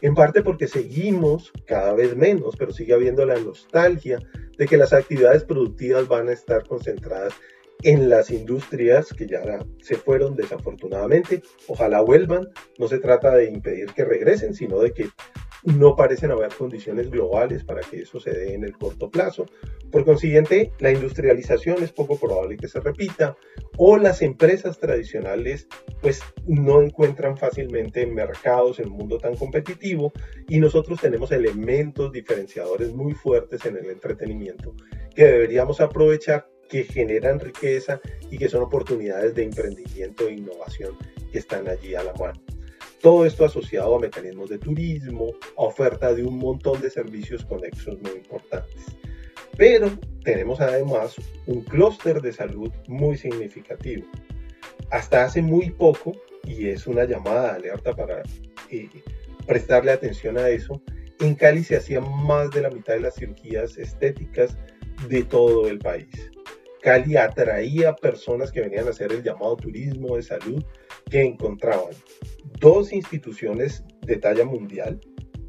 En parte porque seguimos cada vez menos, pero sigue habiendo la nostalgia de que las actividades productivas van a estar concentradas en las industrias que ya se fueron desafortunadamente. Ojalá vuelvan. No se trata de impedir que regresen, sino de que no parecen haber condiciones globales para que eso se dé en el corto plazo. Por consiguiente, la industrialización es poco probable que se repita o las empresas tradicionales pues no encuentran fácilmente mercados en un mundo tan competitivo y nosotros tenemos elementos diferenciadores muy fuertes en el entretenimiento que deberíamos aprovechar que generan riqueza y que son oportunidades de emprendimiento e innovación que están allí a la mano. Todo esto asociado a mecanismos de turismo, oferta de un montón de servicios conexos muy importantes. Pero tenemos además un clúster de salud muy significativo. Hasta hace muy poco, y es una llamada de alerta para eh, prestarle atención a eso, en Cali se hacían más de la mitad de las cirugías estéticas de todo el país. Cali atraía personas que venían a hacer el llamado turismo de salud que encontraban dos instituciones de talla mundial,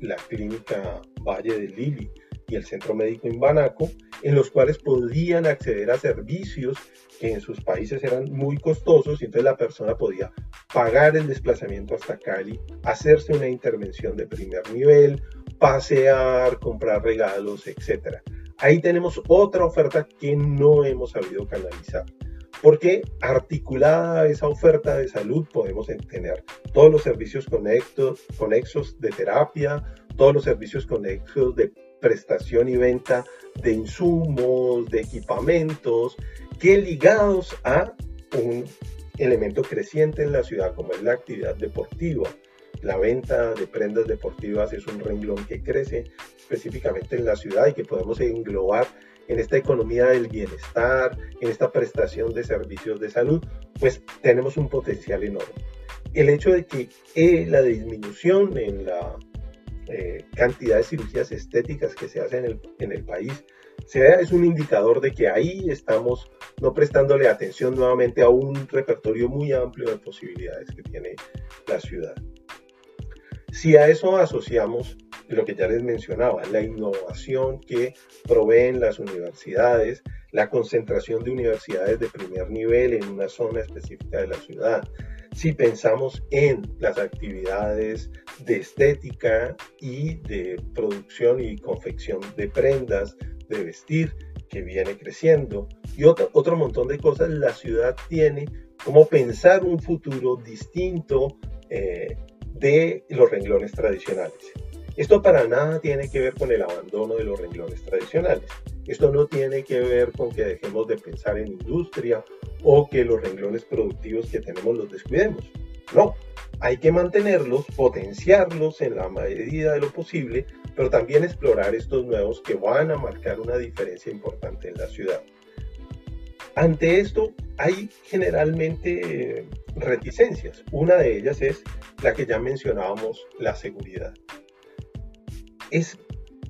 la Clínica Valle de Lili y el Centro Médico Imbanaco, en los cuales podían acceder a servicios que en sus países eran muy costosos y entonces la persona podía pagar el desplazamiento hasta Cali, hacerse una intervención de primer nivel, pasear, comprar regalos, etc. Ahí tenemos otra oferta que no hemos sabido canalizar porque articulada a esa oferta de salud podemos tener todos los servicios conexos, conexos de terapia, todos los servicios conexos de prestación y venta de insumos, de equipamientos, que ligados a un elemento creciente en la ciudad como es la actividad deportiva. La venta de prendas deportivas es un renglón que crece específicamente en la ciudad y que podemos englobar en esta economía del bienestar, en esta prestación de servicios de salud, pues tenemos un potencial enorme. El hecho de que eh, la disminución en la eh, cantidad de cirugías estéticas que se hacen en el, país es un indicador de que ahí estamos no prestándole atención nuevamente a un repertorio muy amplio de posibilidades que tiene la ciudad. Si a eso asociamos lo que ya les mencionaba, la innovación que proveen las universidades, la concentración de universidades de primer nivel en una zona específica de la ciudad. si pensamos en las actividades de estética y de producción y confección de prendas, de vestir, que viene creciendo, y otro, otro montón de cosas, la ciudad tiene como pensar un futuro distinto eh, de los renglones tradicionales. Esto para nada tiene que ver con el abandono de los renglones tradicionales. Esto no tiene que ver con que dejemos de pensar en industria o que los renglones productivos que tenemos los descuidemos. No, hay que mantenerlos, potenciarlos en la medida de lo posible, pero también explorar estos nuevos que van a marcar una diferencia importante en la ciudad. Ante esto hay generalmente reticencias. Una de ellas es la que ya mencionábamos, la seguridad. Es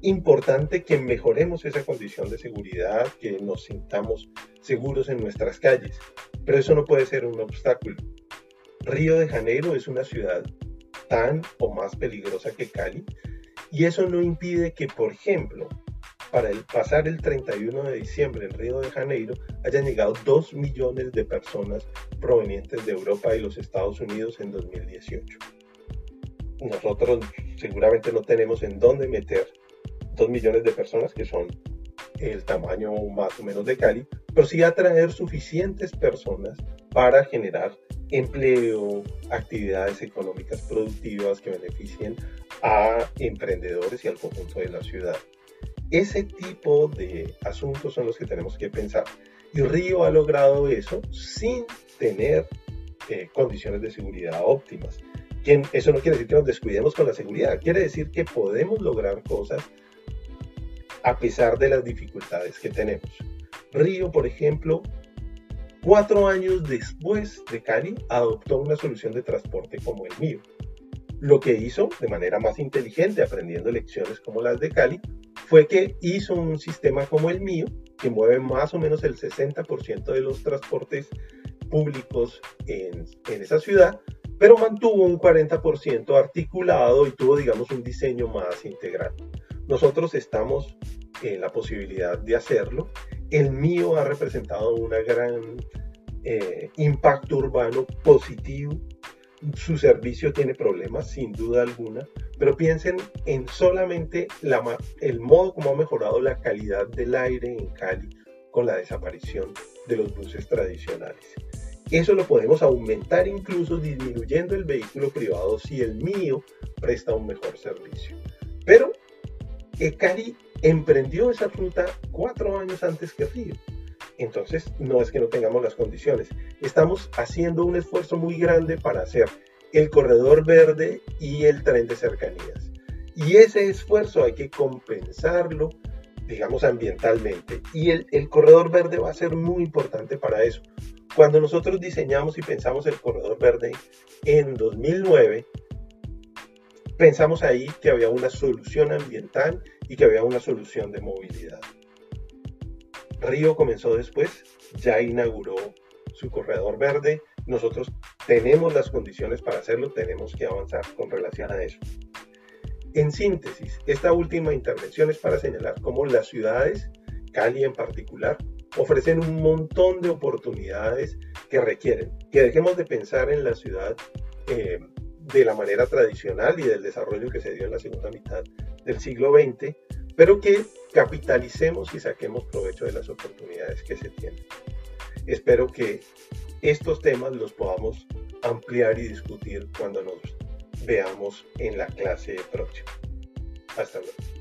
importante que mejoremos esa condición de seguridad, que nos sintamos seguros en nuestras calles, pero eso no puede ser un obstáculo. Río de Janeiro es una ciudad tan o más peligrosa que Cali y eso no impide que, por ejemplo, para el pasar el 31 de diciembre en Río de Janeiro hayan llegado 2 millones de personas provenientes de Europa y los Estados Unidos en 2018. Nosotros seguramente no tenemos en dónde meter 2 millones de personas, que son el tamaño más o menos de Cali, pero sí atraer suficientes personas para generar empleo, actividades económicas productivas que beneficien a emprendedores y al conjunto de la ciudad. Ese tipo de asuntos son los que tenemos que pensar. Y Río ha logrado eso sin tener eh, condiciones de seguridad óptimas. Eso no quiere decir que nos descuidemos con la seguridad, quiere decir que podemos lograr cosas a pesar de las dificultades que tenemos. Río, por ejemplo, cuatro años después de Cali, adoptó una solución de transporte como el mío. Lo que hizo de manera más inteligente, aprendiendo lecciones como las de Cali, fue que hizo un sistema como el mío, que mueve más o menos el 60% de los transportes públicos en, en esa ciudad, pero mantuvo un 40% articulado y tuvo, digamos, un diseño más integral. Nosotros estamos en la posibilidad de hacerlo. El mío ha representado un gran eh, impacto urbano positivo su servicio tiene problemas, sin duda alguna, pero piensen en solamente el modo como ha mejorado la calidad del aire en Cali con la desaparición de los buses tradicionales. Eso lo podemos aumentar incluso disminuyendo el vehículo privado si el mío presta un mejor servicio. Pero Cali emprendió esa ruta cuatro años antes que Río. Entonces, no es que no tengamos las condiciones. Estamos haciendo un esfuerzo muy grande para hacer el corredor verde y el tren de cercanías. Y ese esfuerzo hay que compensarlo, digamos, ambientalmente. Y el, el corredor verde va a ser muy importante para eso. Cuando nosotros diseñamos y pensamos el corredor verde en 2009, pensamos ahí que había una solución ambiental y que había una solución de movilidad. Río comenzó después, ya inauguró su corredor verde. Nosotros tenemos las condiciones para hacerlo, tenemos que avanzar con relación a eso. En síntesis, esta última intervención es para señalar cómo las ciudades, Cali en particular, ofrecen un montón de oportunidades que requieren que dejemos de pensar en la ciudad eh, de la manera tradicional y del desarrollo que se dio en la segunda mitad del siglo XX, pero que capitalicemos y saquemos provecho de las oportunidades que se tienen. Espero que estos temas los podamos ampliar y discutir cuando nos veamos en la clase próxima. Hasta luego.